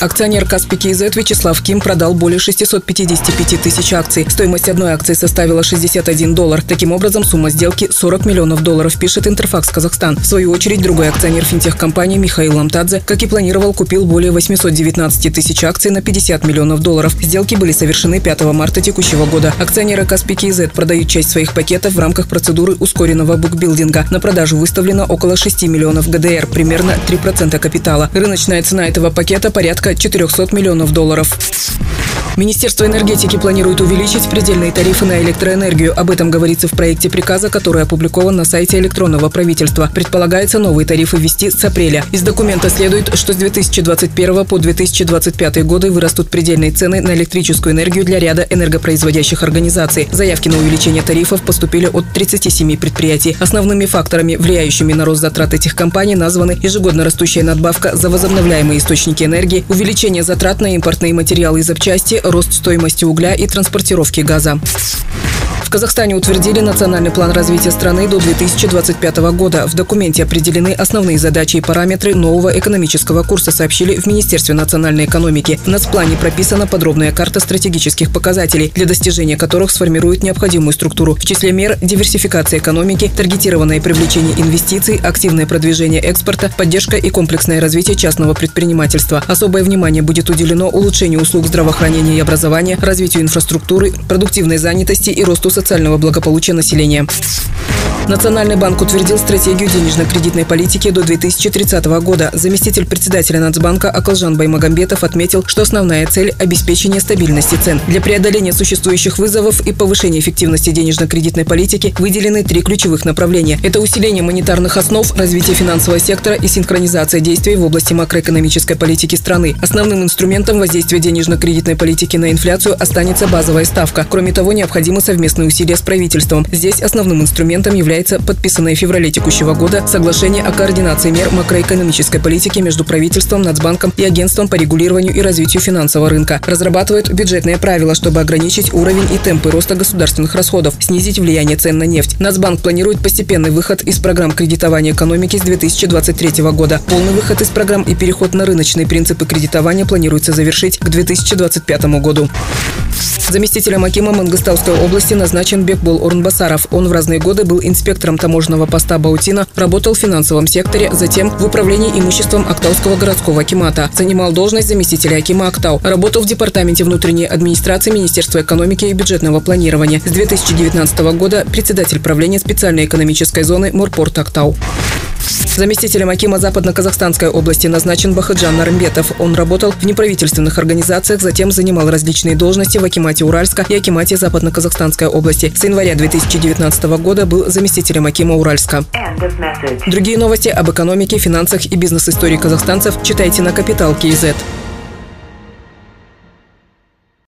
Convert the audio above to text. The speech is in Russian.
Акционер Каспи КИЗ Вячеслав Ким продал более 655 тысяч акций. Стоимость одной акции составила 61 доллар. Таким образом, сумма сделки 40 миллионов долларов, пишет Интерфакс Казахстан. В свою очередь, другой акционер финтех-компании Михаил Ламтадзе, как и планировал, купил более 819 тысяч акций на 50 миллионов долларов. Сделки были совершены 5 марта текущего года. Акционеры Каспи КИЗ продают часть своих пакетов в рамках процедуры ускоренного букбилдинга. На продажу выставлено около 6 миллионов ГДР, примерно 3% капитала. Рыночная цена этого пакета порядка порядка 400 миллионов долларов. Министерство энергетики планирует увеличить предельные тарифы на электроэнергию. Об этом говорится в проекте приказа, который опубликован на сайте электронного правительства. Предполагается новые тарифы ввести с апреля. Из документа следует, что с 2021 по 2025 годы вырастут предельные цены на электрическую энергию для ряда энергопроизводящих организаций. Заявки на увеличение тарифов поступили от 37 предприятий. Основными факторами, влияющими на рост затрат этих компаний, названы ежегодно растущая надбавка за возобновляемые источники энергии, увеличение затрат на импортные материалы и запчасти, рост стоимости угля и транспортировки газа. В Казахстане утвердили национальный план развития страны до 2025 года. В документе определены основные задачи и параметры нового экономического курса, сообщили в Министерстве национальной экономики. В нацплане прописана подробная карта стратегических показателей, для достижения которых сформируют необходимую структуру. В числе мер – диверсификация экономики, таргетированное привлечение инвестиций, активное продвижение экспорта, поддержка и комплексное развитие частного предпринимательства. Особое внимание будет уделено улучшению услуг здравоохранения и образования, развитию инфраструктуры, продуктивной занятости и росту социального благополучия населения. Национальный банк утвердил стратегию денежно-кредитной политики до 2030 года. Заместитель председателя Нацбанка Акалжан Баймагамбетов отметил, что основная цель – обеспечение стабильности цен. Для преодоления существующих вызовов и повышения эффективности денежно-кредитной политики выделены три ключевых направления. Это усиление монетарных основ, развитие финансового сектора и синхронизация действий в области макроэкономической политики страны. Основным инструментом воздействия денежно-кредитной политики на инфляцию останется базовая ставка. Кроме того, необходимы совместные усилия с правительством. Здесь основным инструментом является является подписанное в феврале текущего года соглашение о координации мер макроэкономической политики между правительством, Нацбанком и Агентством по регулированию и развитию финансового рынка. Разрабатывают бюджетные правила, чтобы ограничить уровень и темпы роста государственных расходов, снизить влияние цен на нефть. Нацбанк планирует постепенный выход из программ кредитования экономики с 2023 года. Полный выход из программ и переход на рыночные принципы кредитования планируется завершить к 2025 году. Заместителем Акима Мангостауской области назначен Бекбул Орнбасаров. Он в разные годы был инспектором таможенного поста Баутина, работал в финансовом секторе, затем в управлении имуществом Актауского городского Акимата. Занимал должность заместителя Акима Актау. Работал в Департаменте внутренней администрации Министерства экономики и бюджетного планирования. С 2019 года председатель правления специальной экономической зоны Морпорт Актау. Заместителем Акима Западно-Казахстанской области назначен Бахаджан Нарымбетов. Он работал в неправительственных организациях, затем занимал различные должности в Акимате Уральска и Акимате Западно-Казахстанской области. С января 2019 года был заместителем Акима Уральска. Другие новости об экономике, финансах и бизнес-истории казахстанцев читайте на Капитал Киезет.